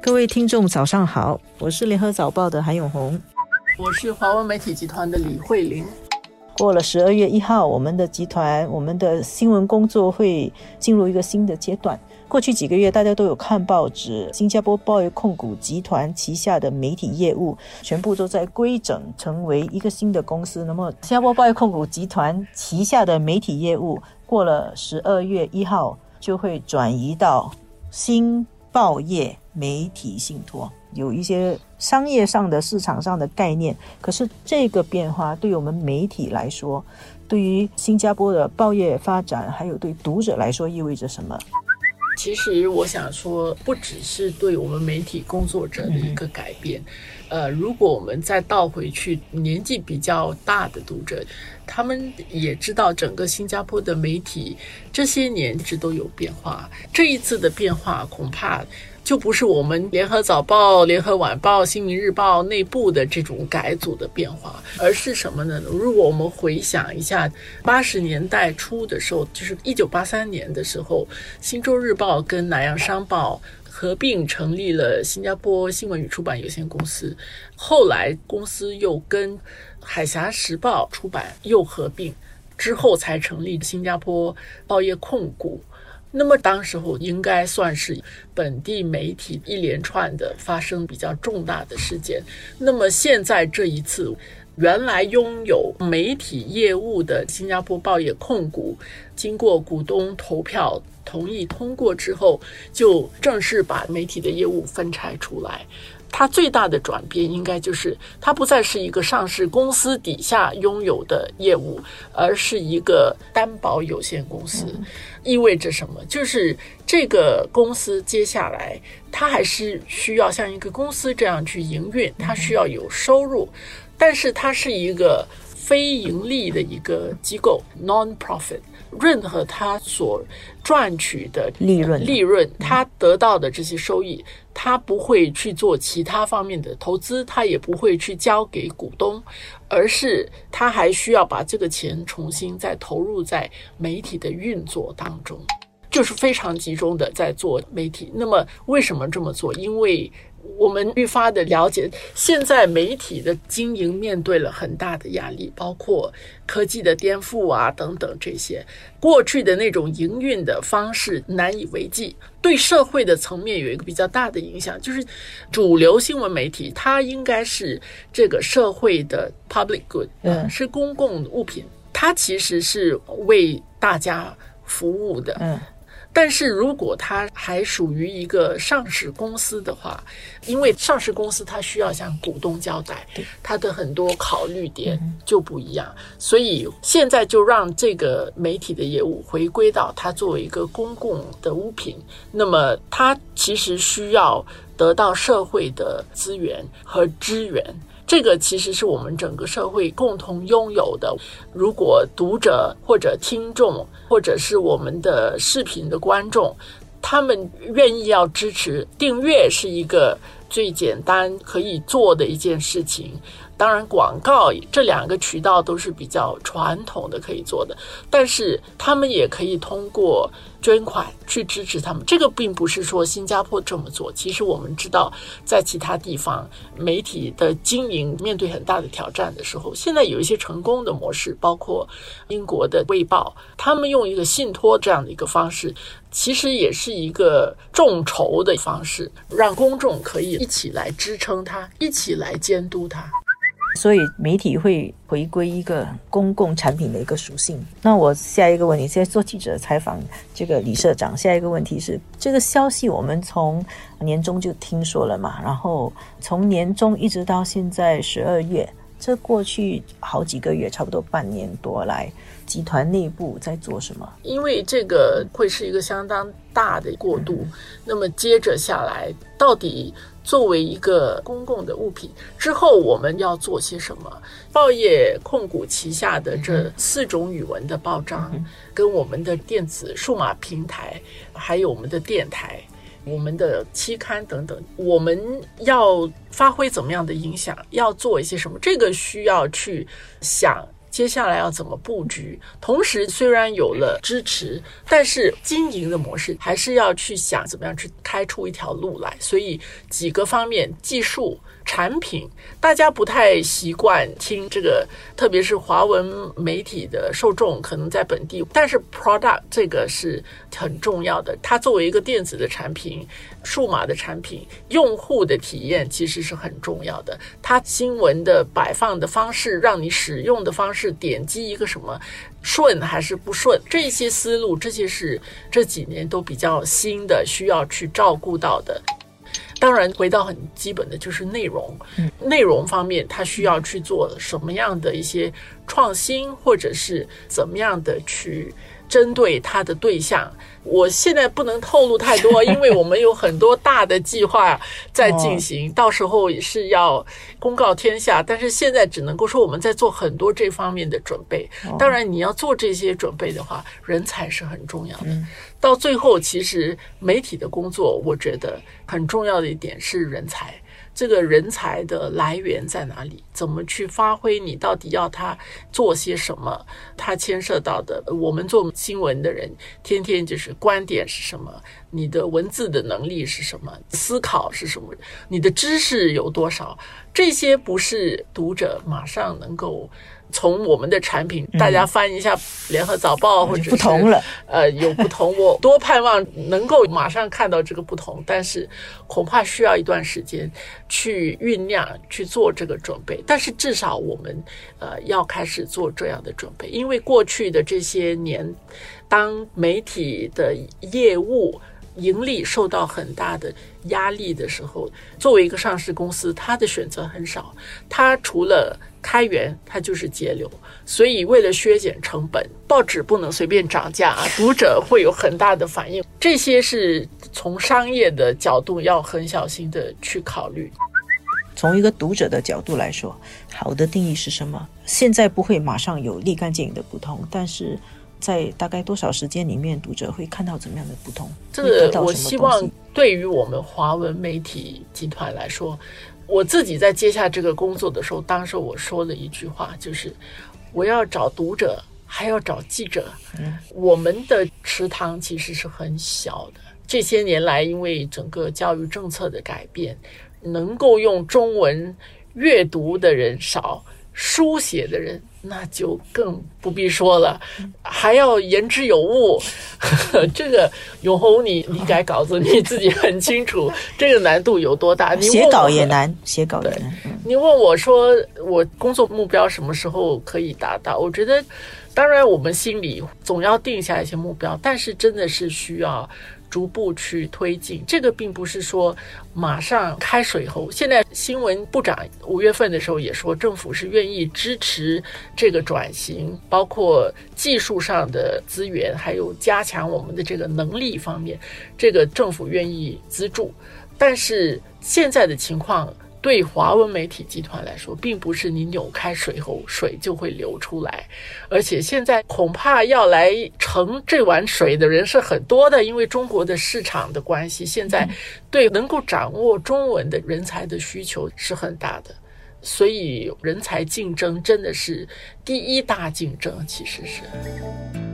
各位听众，早上好，我是联合早报的韩永红，我是华文媒体集团的李慧玲。过了十二月一号，我们的集团，我们的新闻工作会进入一个新的阶段。过去几个月，大家都有看报纸，新加坡报业控股集团旗下的媒体业务全部都在规整，成为一个新的公司。那么，新加坡报业控股集团旗下的媒体业务，过了十二月一号就会转移到新报业媒体信托，有一些商业上的、市场上的概念。可是，这个变化对我们媒体来说，对于新加坡的报业发展，还有对读者来说，意味着什么？其实我想说，不只是对我们媒体工作者的一个改变，呃，如果我们再倒回去，年纪比较大的读者，他们也知道整个新加坡的媒体这些年一直都有变化，这一次的变化恐怕。就不是我们联合早报、联合晚报、新民日报内部的这种改组的变化，而是什么呢？如果我们回想一下八十年代初的时候，就是一九八三年的时候，新洲日报跟南洋商报合并成立了新加坡新闻与出版有限公司，后来公司又跟海峡时报出版又合并，之后才成立新加坡报业控股。那么，当时候应该算是本地媒体一连串的发生比较重大的事件。那么，现在这一次，原来拥有媒体业务的新加坡报业控股，经过股东投票同意通过之后，就正式把媒体的业务分拆出来。它最大的转变，应该就是它不再是一个上市公司底下拥有的业务，而是一个担保有限公司。意味着什么？就是这个公司接下来，它还是需要像一个公司这样去营运，它需要有收入，但是它是一个非盈利的一个机构 （non-profit）。任何他所赚取的利润，利润他得到的这些收益，他不会去做其他方面的投资，他也不会去交给股东，而是他还需要把这个钱重新再投入在媒体的运作当中，就是非常集中的在做媒体。那么为什么这么做？因为我们愈发的了解，现在媒体的经营面对了很大的压力，包括科技的颠覆啊等等这些。过去的那种营运的方式难以为继，对社会的层面有一个比较大的影响，就是主流新闻媒体它应该是这个社会的 public good，嗯，是公共物品，它其实是为大家服务的，嗯。但是如果它还属于一个上市公司的话，因为上市公司它需要向股东交代，它的很多考虑点就不一样，所以现在就让这个媒体的业务回归到它作为一个公共的物品，那么它其实需要得到社会的资源和支援。这个其实是我们整个社会共同拥有的。如果读者或者听众，或者是我们的视频的观众，他们愿意要支持，订阅是一个最简单可以做的一件事情。当然，广告这两个渠道都是比较传统的可以做的，但是他们也可以通过捐款去支持他们。这个并不是说新加坡这么做，其实我们知道，在其他地方媒体的经营面对很大的挑战的时候，现在有一些成功的模式，包括英国的《卫报》，他们用一个信托这样的一个方式，其实也是一个众筹的方式，让公众可以一起来支撑它，一起来监督它。所以媒体会回归一个公共产品的一个属性。那我下一个问题，现在做记者采访这个李社长，下一个问题是这个消息我们从年终就听说了嘛？然后从年终一直到现在十二月，这过去好几个月，差不多半年多来，集团内部在做什么？因为这个会是一个相当大的过渡。那么接着下来，到底？作为一个公共的物品，之后我们要做些什么？报业控股旗下的这四种语文的报章，跟我们的电子数码平台，还有我们的电台、我们的期刊等等，我们要发挥怎么样的影响？要做一些什么？这个需要去想。接下来要怎么布局？同时，虽然有了支持，但是经营的模式还是要去想怎么样去开出一条路来。所以几个方面，技术。产品，大家不太习惯听这个，特别是华文媒体的受众可能在本地，但是 product 这个是很重要的。它作为一个电子的产品、数码的产品，用户的体验其实是很重要的。它新闻的摆放的方式，让你使用的方式，点击一个什么顺还是不顺，这些思路，这些是这几年都比较新的，需要去照顾到的。当然，回到很基本的就是内容。内容方面，它需要去做什么样的一些创新，或者是怎么样的去。针对他的对象，我现在不能透露太多，因为我们有很多大的计划在进行，到时候也是要公告天下。但是现在只能够说我们在做很多这方面的准备。当然，你要做这些准备的话，人才是很重要的。到最后，其实媒体的工作，我觉得很重要的一点是人才。这个人才的来源在哪里？怎么去发挥？你到底要他做些什么？他牵涉到的，我们做新闻的人，天天就是观点是什么？你的文字的能力是什么？思考是什么？你的知识有多少？这些不是读者马上能够。从我们的产品，大家翻一下《联合早报》或者不同了，呃，有不同。我多盼望能够马上看到这个不同，但是恐怕需要一段时间去酝酿、去做这个准备。但是至少我们呃要开始做这样的准备，因为过去的这些年，当媒体的业务。盈利受到很大的压力的时候，作为一个上市公司，它的选择很少。它除了开源，它就是节流。所以，为了削减成本，报纸不能随便涨价啊，读者会有很大的反应。这些是从商业的角度要很小心的去考虑。从一个读者的角度来说，好的定义是什么？现在不会马上有立竿见影的不同，但是。在大概多少时间里面，读者会看到怎么样的不同？这个我希望对于我们华文媒体集团来说，我自己在接下这个工作的时候，当时我说了一句话，就是我要找读者，还要找记者。嗯，我们的池塘其实是很小的。这些年来，因为整个教育政策的改变，能够用中文阅读的人少。书写的人那就更不必说了，还要言之有物。这个永红，你你改稿子，你自己很清楚，这个难度有多大。写稿也难，写稿也难。你问我说，我工作目标什么时候可以达到？我觉得，当然我们心里总要定下一些目标，但是真的是需要。逐步去推进，这个并不是说马上开水喉。现在新闻部长五月份的时候也说，政府是愿意支持这个转型，包括技术上的资源，还有加强我们的这个能力方面，这个政府愿意资助。但是现在的情况。对华文媒体集团来说，并不是你扭开水喉，水就会流出来。而且现在恐怕要来盛这碗水的人是很多的，因为中国的市场的关系，现在对能够掌握中文的人才的需求是很大的。所以，人才竞争真的是第一大竞争，其实是。